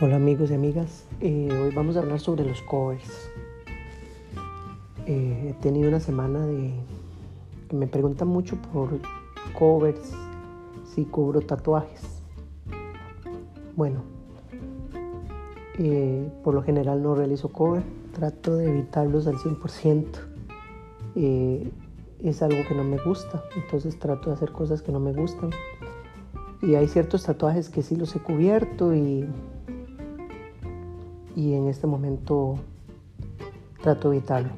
Hola amigos y amigas, eh, hoy vamos a hablar sobre los covers. Eh, he tenido una semana de que me preguntan mucho por covers, si cubro tatuajes. Bueno, eh, por lo general no realizo cover, trato de evitarlos al 100%. es algo que no me gusta, entonces trato de hacer cosas que no me gustan. Y hay ciertos tatuajes que sí los he cubierto y y en este momento trato de evitarlo.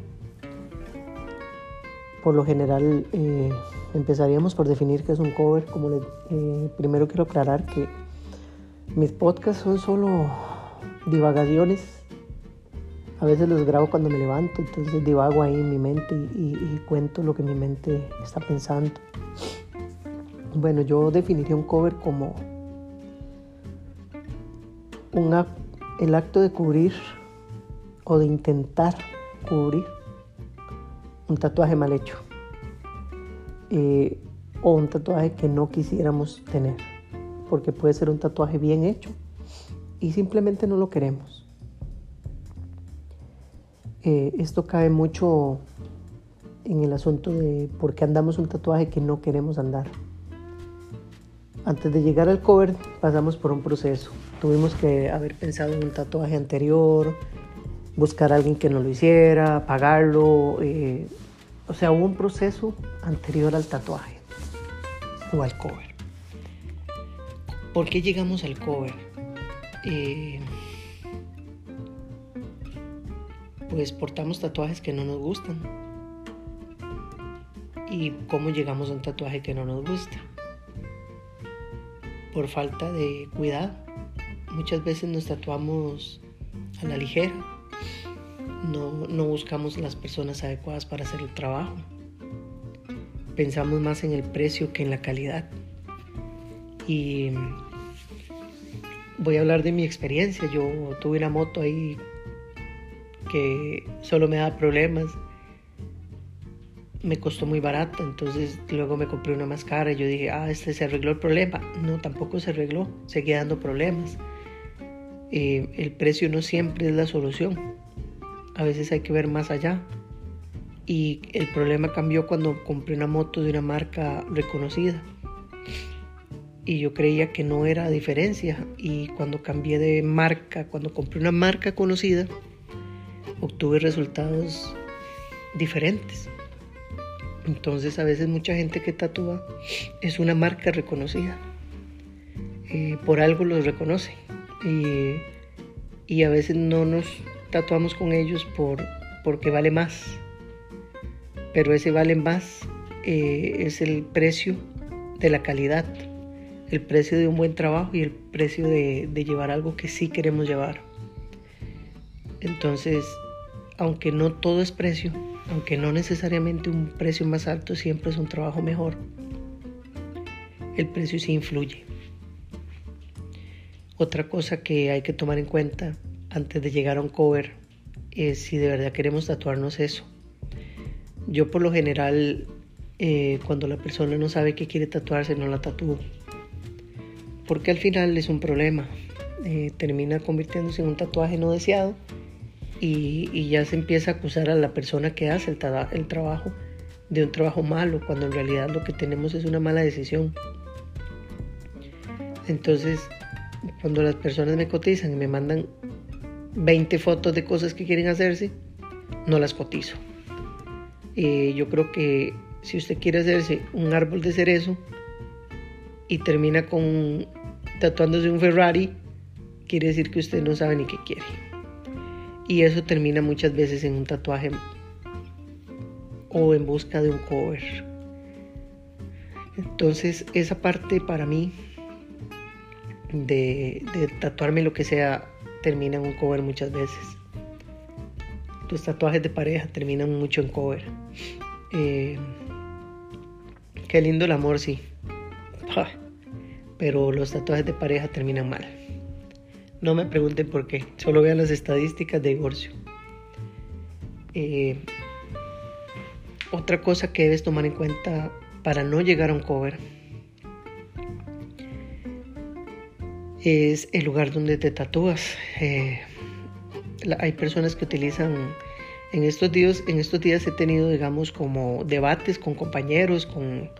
Por lo general eh, empezaríamos por definir qué es un cover. Como eh, primero quiero aclarar que mis podcasts son solo divagaciones. A veces los grabo cuando me levanto, entonces divago ahí en mi mente y, cuento lo que mi mente está pensando. Bueno, yo definiría un cover como un acto el acto de cubrir o de intentar cubrir un tatuaje mal hecho eh, o un tatuaje que no quisiéramos tener, porque puede ser un tatuaje bien hecho y simplemente no lo queremos. Eh, esto cae mucho en el asunto de por qué andamos un tatuaje que no queremos andar. Antes de llegar al cover pasamos por un proceso. Tuvimos que haber pensado en un tatuaje anterior, buscar a alguien que nos lo hiciera, pagarlo. Eh, o sea, hubo un proceso anterior al tatuaje o al cover. ¿Por qué llegamos al cover? Eh, pues portamos tatuajes que no nos gustan. ¿Y cómo llegamos a un tatuaje que no nos gusta? por falta de cuidado. Muchas veces nos tatuamos a la ligera, no, no buscamos las personas adecuadas para hacer el trabajo. Pensamos más en el precio que en la calidad. Y voy a hablar de mi experiencia. Yo tuve una moto ahí que solo me da problemas me costó muy barata, entonces luego me compré una más cara y yo dije, ah, este se arregló el problema. No, tampoco se arregló, seguía dando problemas. Eh, el precio no siempre es la solución, a veces hay que ver más allá. Y el problema cambió cuando compré una moto de una marca reconocida. Y yo creía que no era diferencia. Y cuando cambié de marca, cuando compré una marca conocida, obtuve resultados diferentes. Entonces a veces mucha gente que tatúa es una marca reconocida. Eh, por algo los reconoce. Y a veces no nos tatuamos con ellos por, porque vale más. Pero ese vale más eh, es el precio de la calidad, el precio de un buen trabajo y el precio de, de llevar algo que sí queremos llevar. Entonces, aunque no todo es precio, aunque no necesariamente un precio más alto siempre es un trabajo mejor, el precio sí influye. Otra cosa que hay que tomar en cuenta antes de llegar a un cover es si de verdad queremos tatuarnos eso. Yo por lo general, eh, cuando la persona no sabe que quiere tatuarse, no la tatúo. Porque al final es un problema. Eh, termina convirtiéndose en un tatuaje no deseado y, ya se empieza a acusar a la persona que hace el, el trabajo de un trabajo malo, cuando en realidad lo que tenemos es una mala decisión. Entonces, cuando las personas me cotizan y me mandan 20 fotos de cosas que quieren hacerse, no las cotizo. Eh, yo creo que si usted quiere hacerse un árbol de cerezo y termina con tatuándose un Ferrari, quiere decir que usted no sabe ni qué quiere. Y eso termina muchas veces en un tatuaje o en busca de un cover. Entonces esa parte para mí de, tatuarme lo que sea termina en un cover muchas veces. Los tatuajes de pareja terminan mucho en cover. Eh, qué lindo el amor, sí. Pero los tatuajes de pareja terminan mal. No me pregunten por qué, solo vean las estadísticas de divorcio. Eh, otra cosa que debes tomar en cuenta para no llegar a un cover es el lugar donde te tatúas. Eh, hay personas que utilizan en estos días, en estos días he tenido, digamos, como debates con compañeros, con,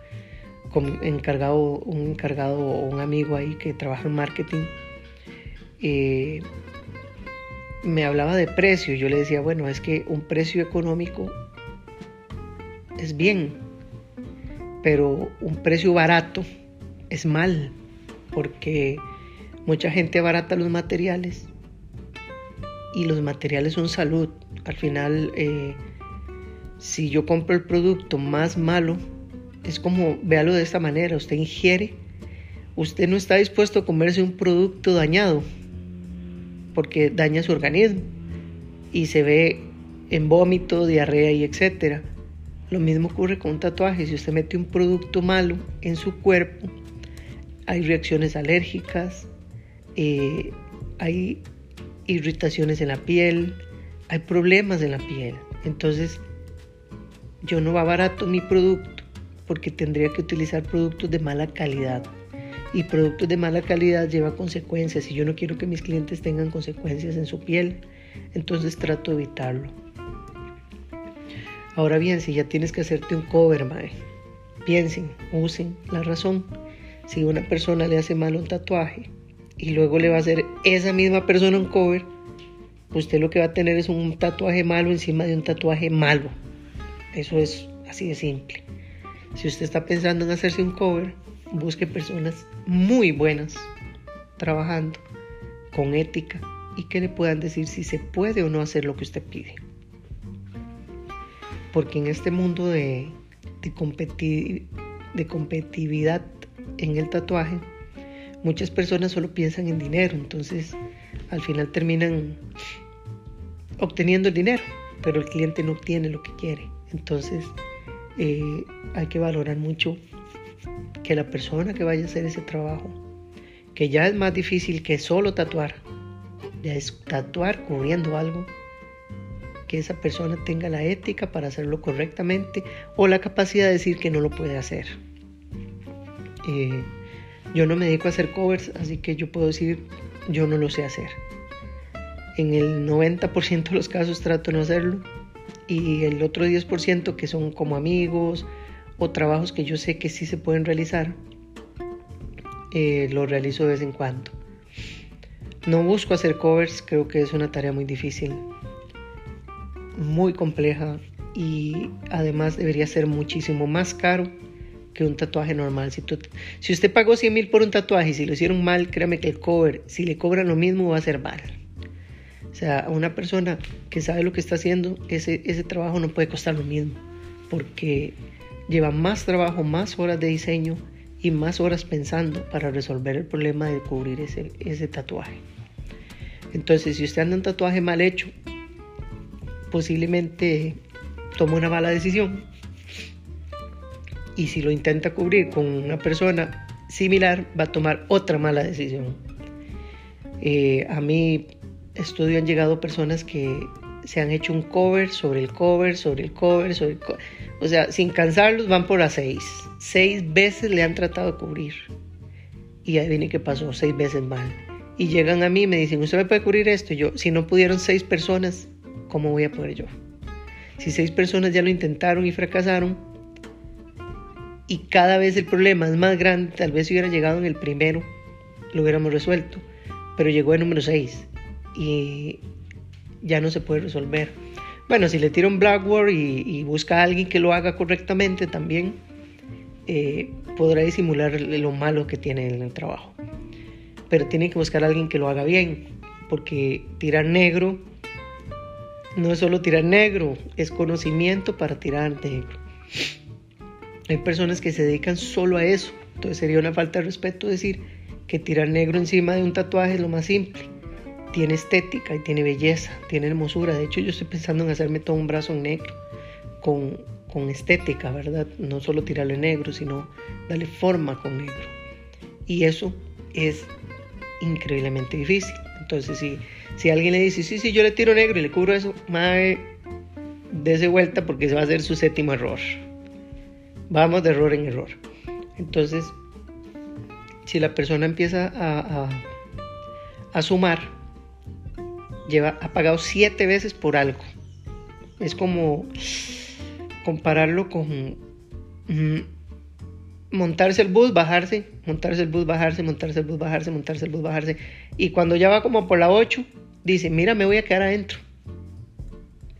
con encargado, un encargado o un amigo ahí que trabaja en marketing. Eh, me hablaba de precio. Yo le decía, bueno, es que un precio económico es bien, pero un precio barato es mal, porque mucha gente abarata los materiales y los materiales son salud. Al final, eh, si yo compro el producto más malo, es como, véalo de esta manera, usted ingiere, usted no está dispuesto a comerse un producto dañado, porque daña su organismo y se ve en vómito, diarrea y etcétera. Lo mismo ocurre con un tatuaje. Si usted mete un producto malo en su cuerpo, hay reacciones alérgicas, eh, hay irritaciones en la piel, hay problemas en la piel. Entonces, yo no va barato mi producto porque tendría que utilizar productos de mala calidad y productos de mala calidad lleva consecuencias y yo no quiero que mis clientes tengan consecuencias en su piel, entonces trato de evitarlo. Ahora bien, si ya tienes que hacerte un cover, mae, piensen, usen la razón. Si una persona le hace mal un tatuaje y luego le va a hacer esa misma persona un cover, usted lo que va a tener es un tatuaje malo encima de un tatuaje malo. Eso es así de simple. Si usted está pensando en hacerse un cover, busque personas muy buenas trabajando con ética y que le puedan decir si se puede o no hacer lo que usted pide. Porque en este mundo de, de, de competitividad en el tatuaje, muchas personas solo piensan en dinero, entonces al final terminan obteniendo el dinero, pero el cliente no obtiene lo que quiere. Entonces eh, hay que valorar mucho que la persona que vaya a hacer ese trabajo, que ya es más difícil que solo tatuar, ya es tatuar cubriendo algo, que esa persona tenga la ética para hacerlo correctamente o la capacidad de decir que no lo puede hacer. Eh, yo no me dedico a hacer covers, así que yo puedo decir, yo no lo sé hacer. En el 90% de los casos trato de no hacerlo y el otro 10% que son como amigos o trabajos que yo sé que sí se pueden realizar, eh, lo realizo de vez en cuando. No busco hacer covers, creo que es una tarea muy difícil, muy compleja y además debería ser muchísimo más caro que un tatuaje normal. Si, si usted pagó 100 mil por un tatuaje y si lo hicieron mal, créame que el cover, si le cobran lo mismo, va a ser mal. O sea, una persona que sabe lo que está haciendo, ese, ese trabajo no puede costar lo mismo, porque lleva más trabajo, más horas de diseño y más horas pensando para resolver el problema de cubrir ese, ese tatuaje. Entonces, si usted anda un tatuaje mal hecho, posiblemente tome una mala decisión. Y si lo intenta cubrir con una persona similar, va a tomar otra mala decisión. Eh, a mi estudio han llegado personas que se han hecho un cover sobre el cover, sobre el cover, sobre el cover. O sea, sin cansarlos van por a seis. Seis veces le han tratado de cubrir. Y ahí viene que pasó, seis veces mal. Y llegan a mí y me dicen, ¿usted me puede cubrir esto? Y yo, si no pudieron seis personas, ¿cómo voy a poder yo? Si seis personas ya lo intentaron y fracasaron, y cada vez el problema es más grande, tal vez si hubiera llegado en el primero, lo hubiéramos resuelto. Pero llegó el número seis y ya no se puede resolver. Bueno, si le tira un Blackboard y, busca a alguien que lo haga correctamente también, eh, podrá disimular lo malo que tiene en el trabajo. Pero tiene que buscar a alguien que lo haga bien, porque tirar negro no es solo tirar negro, es conocimiento para tirar negro. Hay personas que se dedican solo a eso, entonces sería una falta de respeto decir que tirar negro encima de un tatuaje es lo más simple tiene estética y tiene belleza, tiene hermosura. De hecho, yo estoy pensando en hacerme todo un brazo negro con, con estética, ¿verdad? No solo tirarle negro, sino darle forma con negro. Y eso es increíblemente difícil. Entonces, si, si alguien le dice, sí, sí, yo le tiro negro y le cubro eso, mae, dése vuelta porque se va a hacer su séptimo error. Vamos de error en error. Entonces, si la persona empieza a a sumar, lleva, ha pagado siete veces por algo. Es como compararlo con mm, montarse el bus, bajarse, montarse el bus, bajarse, montarse el bus, bajarse, montarse el bus, bajarse. Y cuando ya va como por la 8, dice, mira, me voy a quedar adentro.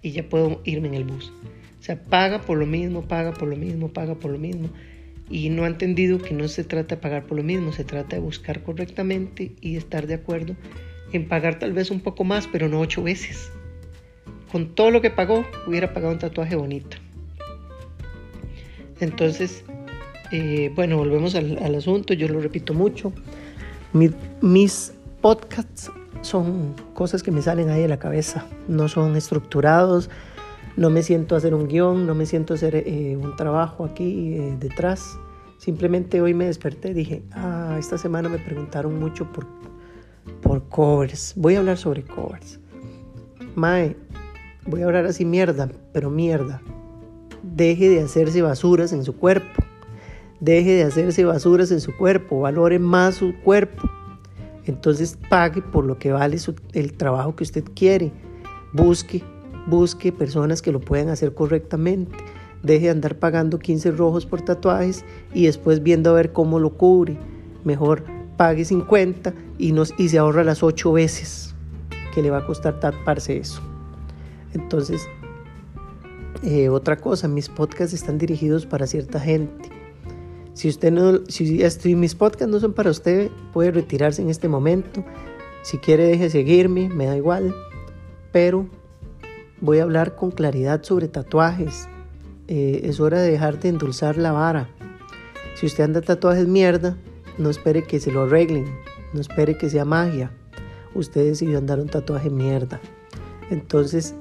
Y ya puedo irme en el bus. Sea, paga por lo mismo, paga por lo mismo, paga por lo mismo. Y no ha entendido que no se trata de pagar por lo mismo, se trata de buscar correctamente y estar de acuerdo en pagar tal vez un poco más, pero no ocho veces. Con todo lo que pagó, hubiera pagado un tatuaje bonito. Entonces, eh, bueno, volvemos al, asunto, yo lo repito mucho. mis podcasts son cosas que me salen ahí de la cabeza, no son estructurados, no me siento a hacer un guion, no me siento a hacer eh, un trabajo aquí eh, detrás. Simplemente hoy me desperté dije, ah, esta semana me preguntaron mucho por, por covers. Voy a hablar sobre covers. Mae, voy a hablar así mierda, pero mierda. Deje de hacerse basuras en su cuerpo. Deje de hacerse basuras en su cuerpo, valore más su cuerpo. Entonces pague por lo que vale el trabajo que usted quiere. Busque, busque personas que lo puedan hacer correctamente. Deje de andar pagando 15 rojos por tatuajes y después viendo a ver cómo lo cubre. Mejor pague 50 y, nos, y se ahorra las 8 veces que le va a costar taparse eso. Entonces, eh, otra cosa, mis podcasts están dirigidos para cierta gente. Si usted no, si, mis podcasts no son para usted, puede retirarse en este momento. Si quiere, deje seguirme, me da igual. Pero voy a hablar con claridad sobre tatuajes. Eh, es hora de dejar de endulzar la vara. Si usted anda tatuajes mierda, no espere que se lo arreglen. No espere que sea magia. Usted decidió andar un tatuaje mierda. Entonces,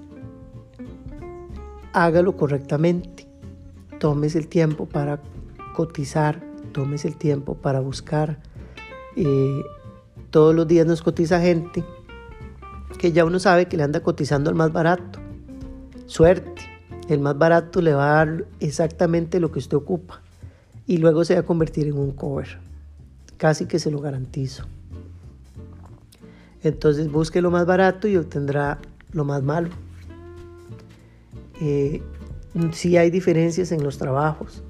hágalo correctamente. Tómese el tiempo para cotizar, tomes el tiempo para buscar. Eh, todos los días nos cotiza gente que ya uno sabe que le anda cotizando al más barato. Suerte, el más barato le va a dar exactamente lo que usted ocupa y luego se va a convertir en un cover. Casi que se lo garantizo. Entonces busque lo más barato y obtendrá lo más malo. Eh, sí hay diferencias en los trabajos.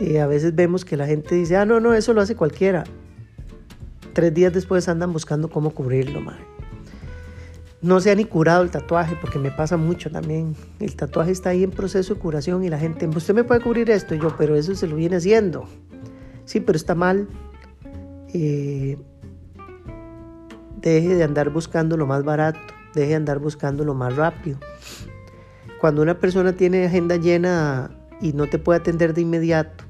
Eh, a veces vemos que la gente dice, ah, no, no, eso lo hace cualquiera. Tres días después andan buscando cómo cubrirlo, madre. No se ha ni curado el tatuaje, porque me pasa mucho también. El tatuaje está ahí en proceso de curación y la gente, usted me puede cubrir esto, yo, pero eso se lo viene haciendo. Sí, pero está mal. Eh, deje de andar buscando lo más barato, deje de andar buscando lo más rápido. Cuando una persona tiene agenda llena y no te puede atender de inmediato,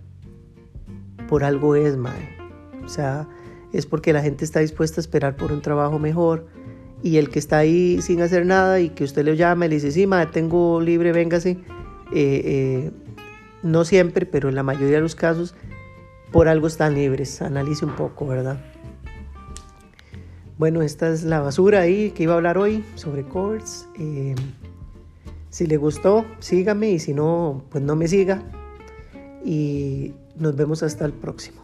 por algo es, mae. O sea, es porque la gente está dispuesta a esperar por un trabajo mejor y el que está ahí sin hacer nada y que usted le llama y le dice, sí, mae, tengo libre, véngase. Eh, eh, no siempre, pero en la mayoría de los casos, por algo están libres. Analice un poco, ¿verdad? Bueno, esta es la basura ahí que iba a hablar hoy sobre covers. Eh, si le gustó, sígame y si no, pues no me siga. Y nos vemos hasta el próximo.